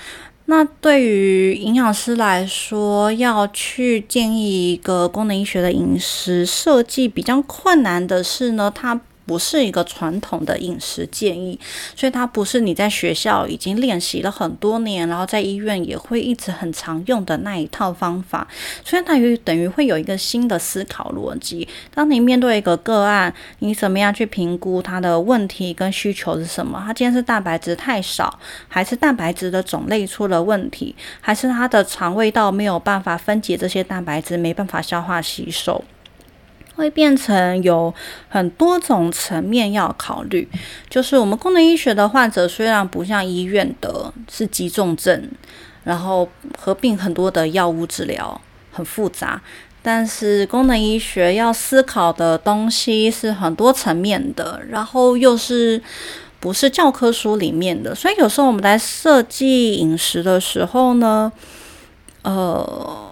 那对于营养师来说，要去建议一个功能医学的饮食设计比较困难的是呢，它。不是一个传统的饮食建议，所以它不是你在学校已经练习了很多年，然后在医院也会一直很常用的那一套方法。所以它于等于会有一个新的思考逻辑。当你面对一个个案，你怎么样去评估他的问题跟需求是什么？他今天是蛋白质太少，还是蛋白质的种类出了问题，还是他的肠胃道没有办法分解这些蛋白质，没办法消化吸收？会变成有很多种层面要考虑，就是我们功能医学的患者虽然不像医院的是急重症，然后合并很多的药物治疗很复杂，但是功能医学要思考的东西是很多层面的，然后又是不是教科书里面的，所以有时候我们在设计饮食的时候呢，呃。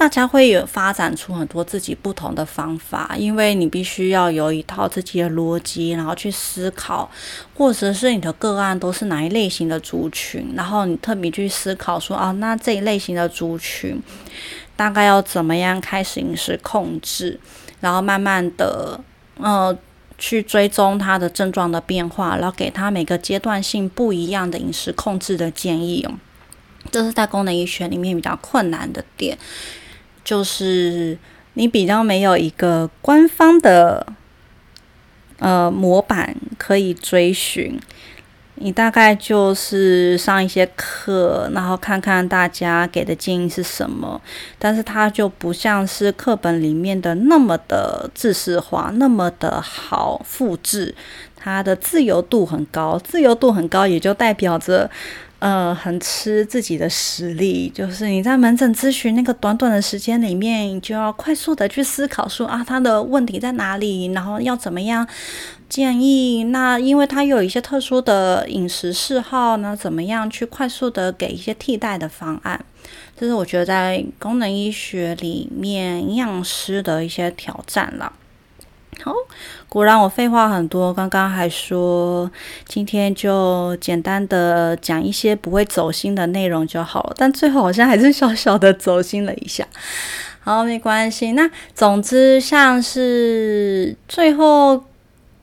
大家会有发展出很多自己不同的方法，因为你必须要有一套自己的逻辑，然后去思考，或者是你的个案都是哪一类型的族群，然后你特别去思考说，啊，那这一类型的族群大概要怎么样开始饮食控制，然后慢慢的，呃，去追踪他的症状的变化，然后给他每个阶段性不一样的饮食控制的建议哦。这是在功能医学里面比较困难的点。就是你比较没有一个官方的呃模板可以追寻，你大概就是上一些课，然后看看大家给的建议是什么，但是它就不像是课本里面的那么的知识化，那么的好复制，它的自由度很高，自由度很高也就代表着。呃，很吃自己的实力，就是你在门诊咨询那个短短的时间里面，你就要快速的去思考说啊，他的问题在哪里，然后要怎么样建议。那因为他有一些特殊的饮食嗜好呢，怎么样去快速的给一些替代的方案？这是我觉得在功能医学里面营养师的一些挑战了。好，果然我废话很多。刚刚还说今天就简单的讲一些不会走心的内容就好了，但最后好像还是小小的走心了一下。好，没关系。那总之，像是最后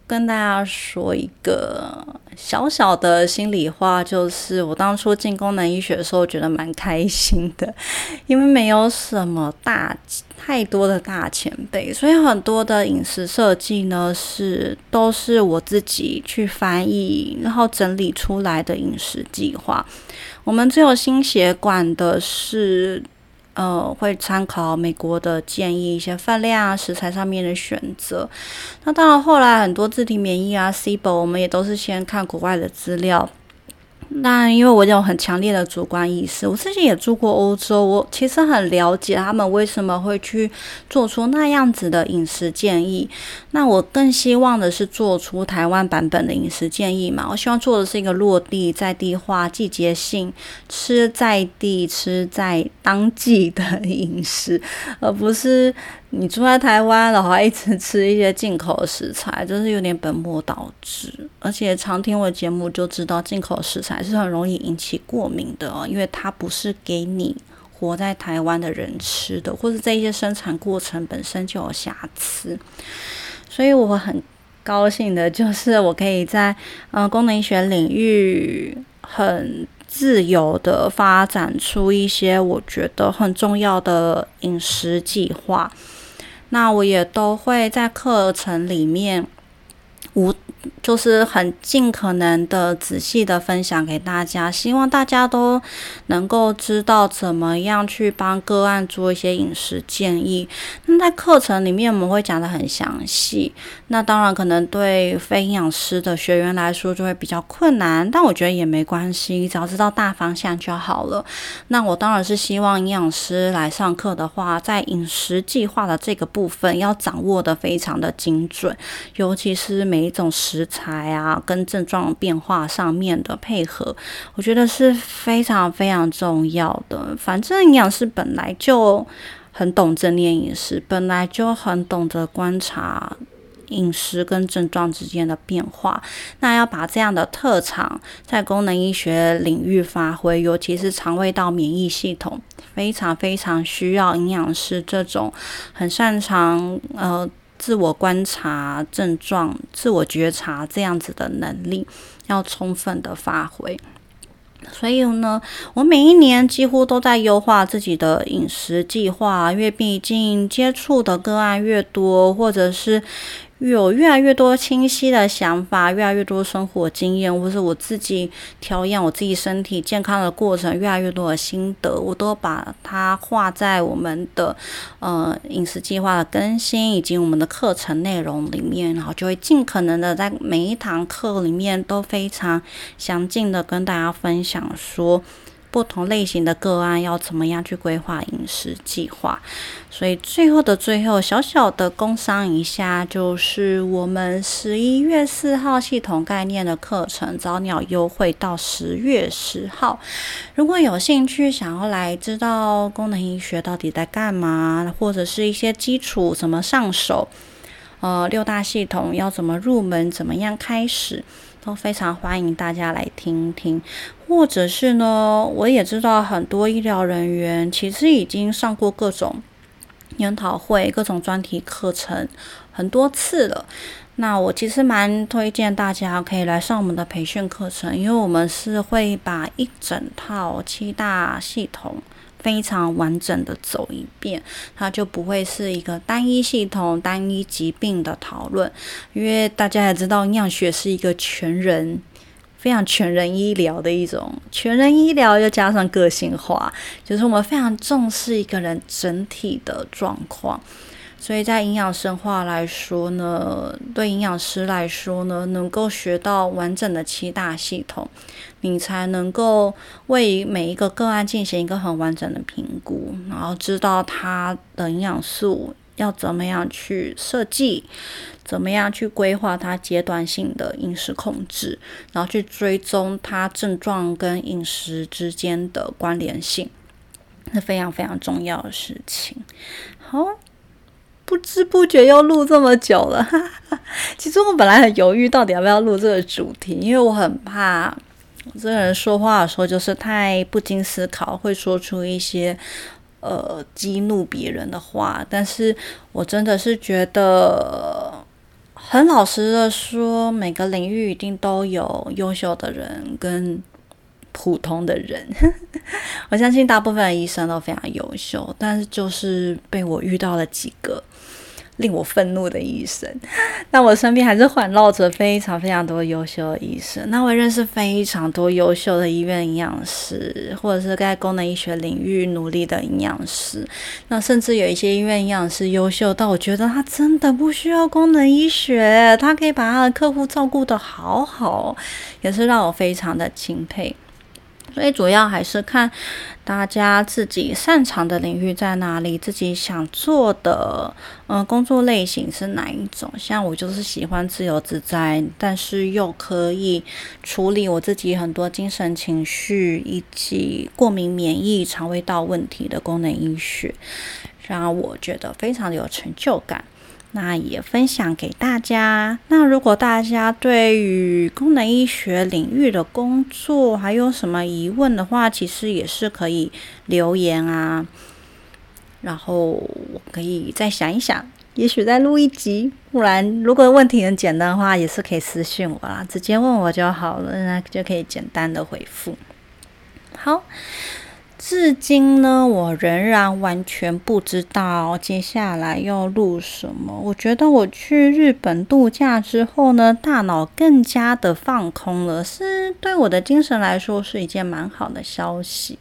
跟大家说一个。小小的心里话就是，我当初进功能医学的时候，觉得蛮开心的，因为没有什么大太多的大前辈，所以很多的饮食设计呢，是都是我自己去翻译，然后整理出来的饮食计划。我们最有心血管的是。呃，会参考美国的建议，一些饭量啊、食材上面的选择。那当然，后来很多自体免疫啊、C 宝，我们也都是先看国外的资料。那因为我有很强烈的主观意识，我自己也住过欧洲，我其实很了解他们为什么会去做出那样子的饮食建议。那我更希望的是做出台湾版本的饮食建议嘛？我希望做的是一个落地、在地化、季节性吃在地、吃在当季的饮食，而不是。你住在台湾的话，一直吃一些进口食材，就是有点本末倒置。而且常听我节目就知道，进口食材是很容易引起过敏的，因为它不是给你活在台湾的人吃的，或者这些生产过程本身就有瑕疵。所以我很高兴的就是，我可以在嗯功能医学领域很。自由的发展出一些我觉得很重要的饮食计划，那我也都会在课程里面无。就是很尽可能的仔细的分享给大家，希望大家都能够知道怎么样去帮个案做一些饮食建议。那在课程里面我们会讲的很详细，那当然可能对非营养师的学员来说就会比较困难，但我觉得也没关系，只要知道大方向就好了。那我当然是希望营养师来上课的话，在饮食计划的这个部分要掌握的非常的精准，尤其是每一种食。食材啊，跟症状变化上面的配合，我觉得是非常非常重要的。反正营养师本来就很懂正念饮食，本来就很懂得观察饮食跟症状之间的变化。那要把这样的特长在功能医学领域发挥，尤其是肠胃道免疫系统，非常非常需要营养师这种很擅长呃。自我观察症状、自我觉察这样子的能力要充分的发挥。所以呢，我每一年几乎都在优化自己的饮食计划，因为毕竟接触的个案越多，或者是。有越来越多清晰的想法，越来越多生活经验，或是我自己调养我自己身体健康的过程，越来越多的心得，我都把它画在我们的呃饮食计划的更新以及我们的课程内容里面，然后就会尽可能的在每一堂课里面都非常详尽的跟大家分享说。不同类型的个案要怎么样去规划饮食计划？所以最后的最后，小小的工商一下，就是我们十一月四号系统概念的课程早鸟优惠到十月十号。如果有兴趣想要来知道功能医学到底在干嘛，或者是一些基础怎么上手，呃，六大系统要怎么入门，怎么样开始？都非常欢迎大家来听听，或者是呢，我也知道很多医疗人员其实已经上过各种研讨会、各种专题课程很多次了。那我其实蛮推荐大家可以来上我们的培训课程，因为我们是会把一整套七大系统。非常完整的走一遍，它就不会是一个单一系统、单一疾病的讨论，因为大家也知道营养学是一个全人非常全人医疗的一种，全人医疗又加上个性化，就是我们非常重视一个人整体的状况。所以在营养生化来说呢，对营养师来说呢，能够学到完整的七大系统，你才能够为每一个个案进行一个很完整的评估，然后知道它的营养素要怎么样去设计。怎么样去规划它阶段性的饮食控制，然后去追踪它症状跟饮食之间的关联性，是非常非常重要的事情。好，不知不觉又录这么久了，其实我本来很犹豫到底要不要录这个主题，因为我很怕这个人说话的时候就是太不经思考，会说出一些呃激怒别人的话，但是我真的是觉得。很老实的说，每个领域一定都有优秀的人跟普通的人。我相信大部分的医生都非常优秀，但是就是被我遇到了几个。令我愤怒的医生，那我身边还是环绕着非常非常多优秀的医生。那我认识非常多优秀的医院营养师，或者是在功能医学领域努力的营养师。那甚至有一些医院营养师优秀到我觉得他真的不需要功能医学，他可以把他的客户照顾得好好，也是让我非常的钦佩。所以主要还是看大家自己擅长的领域在哪里，自己想做的嗯工作类型是哪一种。像我就是喜欢自由自在，但是又可以处理我自己很多精神情绪以及过敏、免疫、肠胃道问题的功能医学，让我觉得非常的有成就感。那也分享给大家。那如果大家对于功能医学领域的工作还有什么疑问的话，其实也是可以留言啊。然后我可以再想一想，也许再录一集。不然，如果问题很简单的话，也是可以私信我啦，直接问我就好了，那就可以简单的回复。好。至今呢，我仍然完全不知道接下来要录什么。我觉得我去日本度假之后呢，大脑更加的放空了，是对我的精神来说是一件蛮好的消息。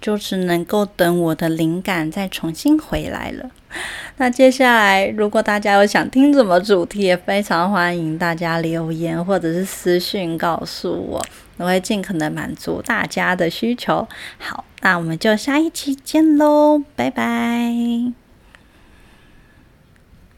就是能够等我的灵感再重新回来了。那接下来，如果大家有想听什么主题，也非常欢迎大家留言或者是私信告诉我，我会尽可能满足大家的需求。好，那我们就下一期见喽，拜拜。